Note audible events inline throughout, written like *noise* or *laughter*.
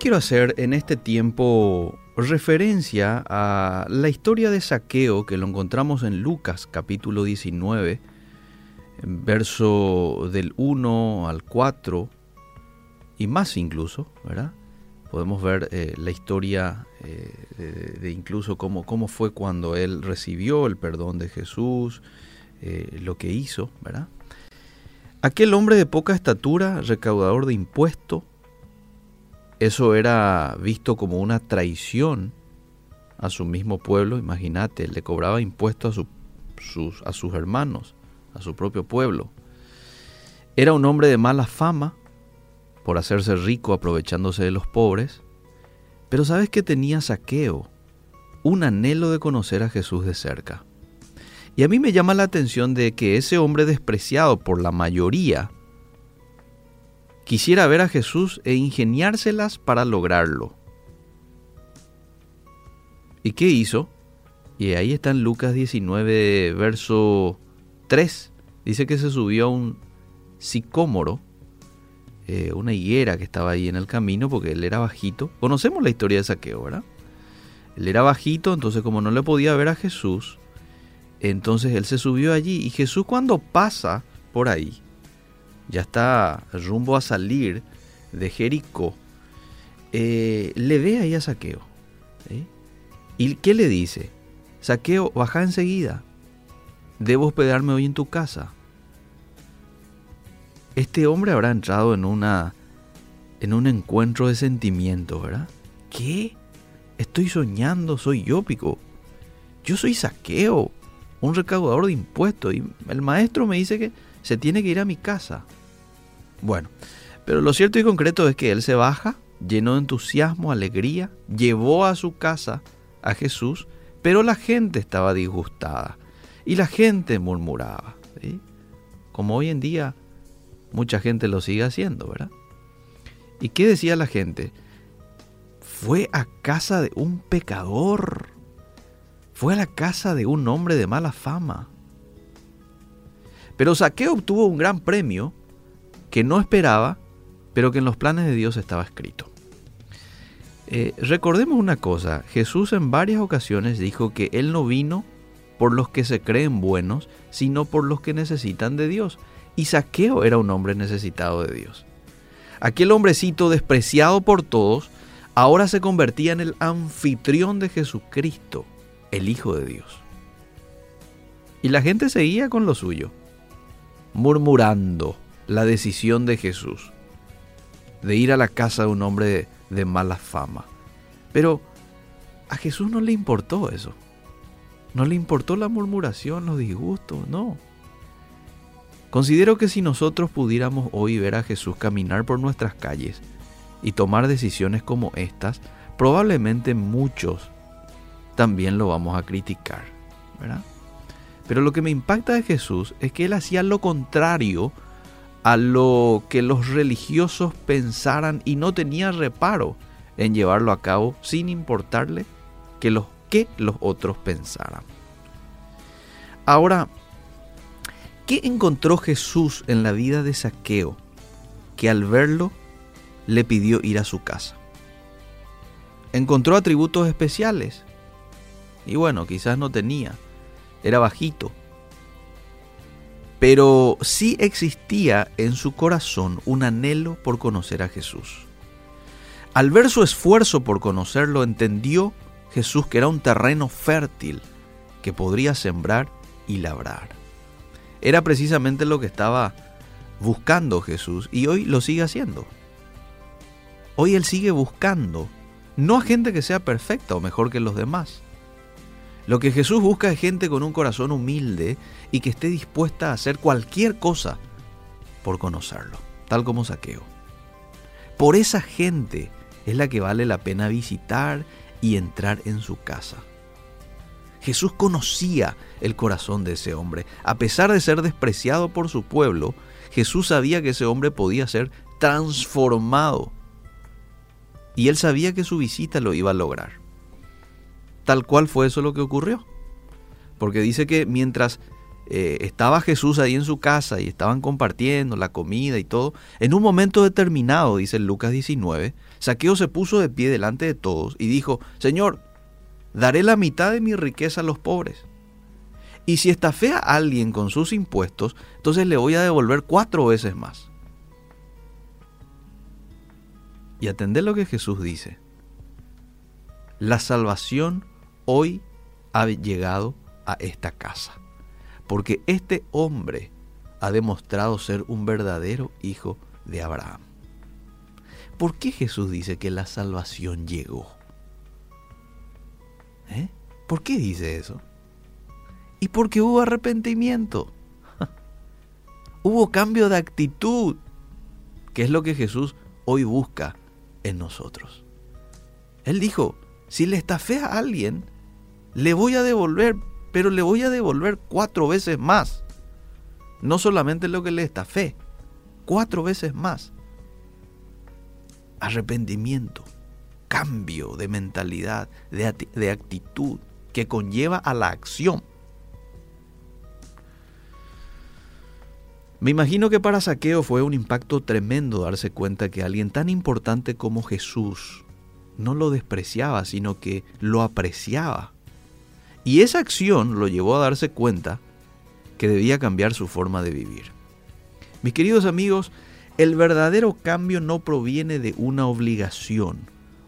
quiero hacer en este tiempo referencia a la historia de saqueo que lo encontramos en Lucas capítulo 19, verso del 1 al 4 y más incluso, ¿verdad? Podemos ver eh, la historia eh, de, incluso cómo, cómo, fue cuando él recibió el perdón de Jesús, eh, lo que hizo, ¿verdad? Aquel hombre de poca estatura, recaudador de impuestos, eso era visto como una traición a su mismo pueblo, imagínate, le cobraba impuestos a, sus, a sus hermanos, a su propio pueblo. Era un hombre de mala fama por hacerse rico aprovechándose de los pobres, pero sabes que tenía saqueo, un anhelo de conocer a Jesús de cerca. Y a mí me llama la atención de que ese hombre despreciado por la mayoría quisiera ver a Jesús e ingeniárselas para lograrlo. ¿Y qué hizo? Y ahí está en Lucas 19, verso 3. Dice que se subió a un sicómoro, eh, una higuera que estaba ahí en el camino, porque él era bajito. Conocemos la historia de Saqueo, ¿verdad? Él era bajito, entonces como no le podía ver a Jesús, entonces él se subió allí. Y Jesús cuando pasa por ahí, ya está rumbo a salir de Jericó, eh, le ve ahí a Saqueo. ¿Y qué le dice? Saqueo, baja enseguida. Debo hospedarme hoy en tu casa. Este hombre habrá entrado en una en un encuentro de sentimientos, ¿verdad? ¿Qué? Estoy soñando, soy yo, pico. Yo soy saqueo, un recaudador de impuestos, y el maestro me dice que se tiene que ir a mi casa. Bueno, pero lo cierto y concreto es que él se baja, lleno de entusiasmo, alegría, llevó a su casa a Jesús, pero la gente estaba disgustada y la gente murmuraba, como hoy en día mucha gente lo sigue haciendo, ¿verdad? ¿Y qué decía la gente? Fue a casa de un pecador, fue a la casa de un hombre de mala fama. Pero Saqueo obtuvo un gran premio que no esperaba, pero que en los planes de Dios estaba escrito. Eh, recordemos una cosa, Jesús en varias ocasiones dijo que Él no vino por los que se creen buenos, sino por los que necesitan de Dios. Y Saqueo era un hombre necesitado de Dios. Aquel hombrecito despreciado por todos, ahora se convertía en el anfitrión de Jesucristo, el Hijo de Dios. Y la gente seguía con lo suyo, murmurando, la decisión de Jesús de ir a la casa de un hombre de, mala fama. Pero a Jesús no le importó eso. No le importó la murmuración, los disgustos, no. Considero que si nosotros pudiéramos hoy ver a Jesús caminar por nuestras calles y tomar decisiones como estas, probablemente muchos también lo vamos a criticar, ¿verdad? Pero lo que me impacta de Jesús es que él hacía lo contrario a lo que los religiosos pensaran y no tenía reparo en llevarlo a cabo sin importarle que los que los otros pensaran. Ahora, ¿qué encontró Jesús en la vida de Saqueo que al verlo le pidió ir a su casa? Encontró atributos especiales. Y bueno, quizás no tenía. Era bajito, pero sí existía en su corazón un anhelo por conocer a Jesús. Al ver su esfuerzo por conocerlo, entendió Jesús que era un terreno fértil que podría sembrar y labrar. Era precisamente lo que estaba buscando Jesús y hoy lo sigue haciendo. Hoy Él sigue buscando, no a gente que sea perfecta o mejor que los demás, lo que Jesús busca es gente con un corazón humilde y que esté dispuesta a hacer cualquier cosa por conocerlo, tal como Saqueo. Por esa gente es la que vale la pena visitar y entrar en su casa. Jesús conocía el corazón de ese hombre. A pesar de ser despreciado por su pueblo, Jesús sabía que ese hombre podía ser transformado. Y él sabía que su visita lo iba a lograr tal cual fue eso lo que ocurrió. Porque dice que mientras eh, estaba Jesús ahí en su casa y estaban compartiendo la comida y todo, en un momento determinado, dice Lucas 19, Saqueo se puso de pie delante de todos y dijo, Señor, daré la mitad de mi riqueza a los pobres. Y si estafea a alguien con sus impuestos, entonces le voy a devolver cuatro veces más. Y atender lo que Jesús dice. La salvación hoy ha llegado a esta casa. Porque este hombre ha demostrado ser un verdadero hijo de Abraham. ¿Por qué Jesús dice que la salvación llegó? ¿Eh? ¿Por qué dice eso? Y porque hubo arrepentimiento. *laughs* hubo cambio de actitud, que es lo que Jesús hoy busca en nosotros. Él dijo, si le estafé a alguien, le voy a devolver, pero le voy a devolver cuatro veces más. No solamente lo que le estafé, cuatro veces más. Arrepentimiento, cambio de mentalidad, de, de actitud, que conlleva a la acción. Me imagino que para Saqueo fue un impacto tremendo darse cuenta que alguien tan importante como Jesús no lo despreciaba, sino que lo apreciaba. Y esa acción lo llevó a darse cuenta que debía cambiar su forma de vivir. Mis queridos amigos, el verdadero cambio no proviene de una obligación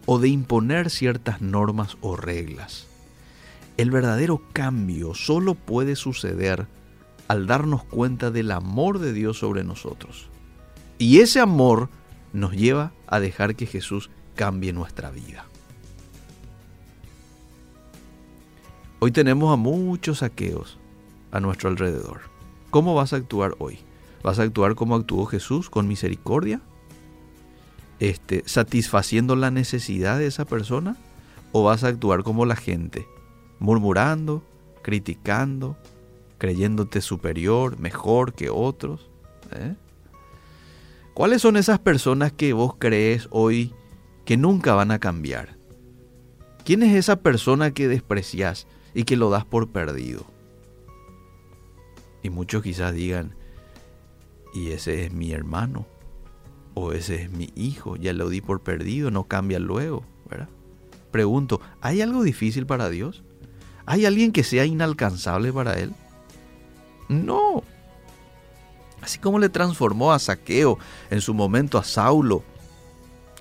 o de imponer ciertas normas o reglas. El verdadero cambio solo puede suceder al darnos cuenta del amor de Dios sobre nosotros. Y ese amor nos lleva a dejar que Jesús cambie nuestra vida. Hoy tenemos a muchos saqueos a nuestro alrededor. ¿Cómo vas a actuar hoy? ¿Vas a actuar como actuó Jesús, con misericordia? Este, satisfaciendo la necesidad de esa persona? ¿O vas a actuar como la gente, murmurando, criticando, creyéndote superior, mejor que otros. ¿eh? ¿Cuáles son esas personas que vos crees hoy que nunca van a cambiar? ¿Quién es esa persona que desprecias y que lo das por perdido? Y muchos quizás digan, y ese es mi hermano, o ese es mi hijo, ya lo di por perdido, no cambia luego, ¿verdad? Pregunto, ¿hay algo difícil para Dios? ¿Hay alguien que sea inalcanzable para Él? No. Así como le transformó a Saqueo en su momento a Saulo,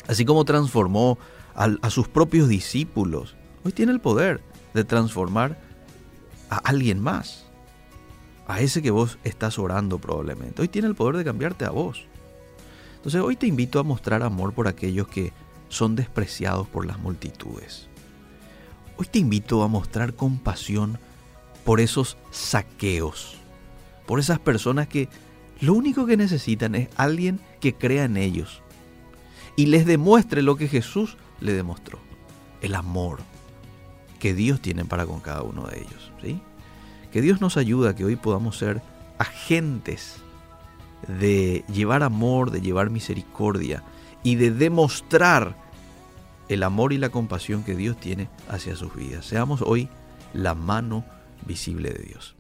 así como transformó a, sus propios discípulos, hoy tiene el poder de transformar a alguien más. A ese que vos estás orando probablemente. Hoy tiene el poder de cambiarte a vos. Entonces hoy te invito a mostrar amor por aquellos que son despreciados por las multitudes. Hoy te invito a mostrar compasión por esos saqueos por esas personas que lo único que necesitan es alguien que crea en ellos y les demuestre lo que Jesús le demostró, el amor que Dios tiene para con cada uno de ellos. ¿sí? Que Dios nos ayuda a que hoy podamos ser agentes de llevar amor, de llevar misericordia y de demostrar el amor y la compasión que Dios tiene hacia sus vidas. Seamos hoy la mano visible de Dios.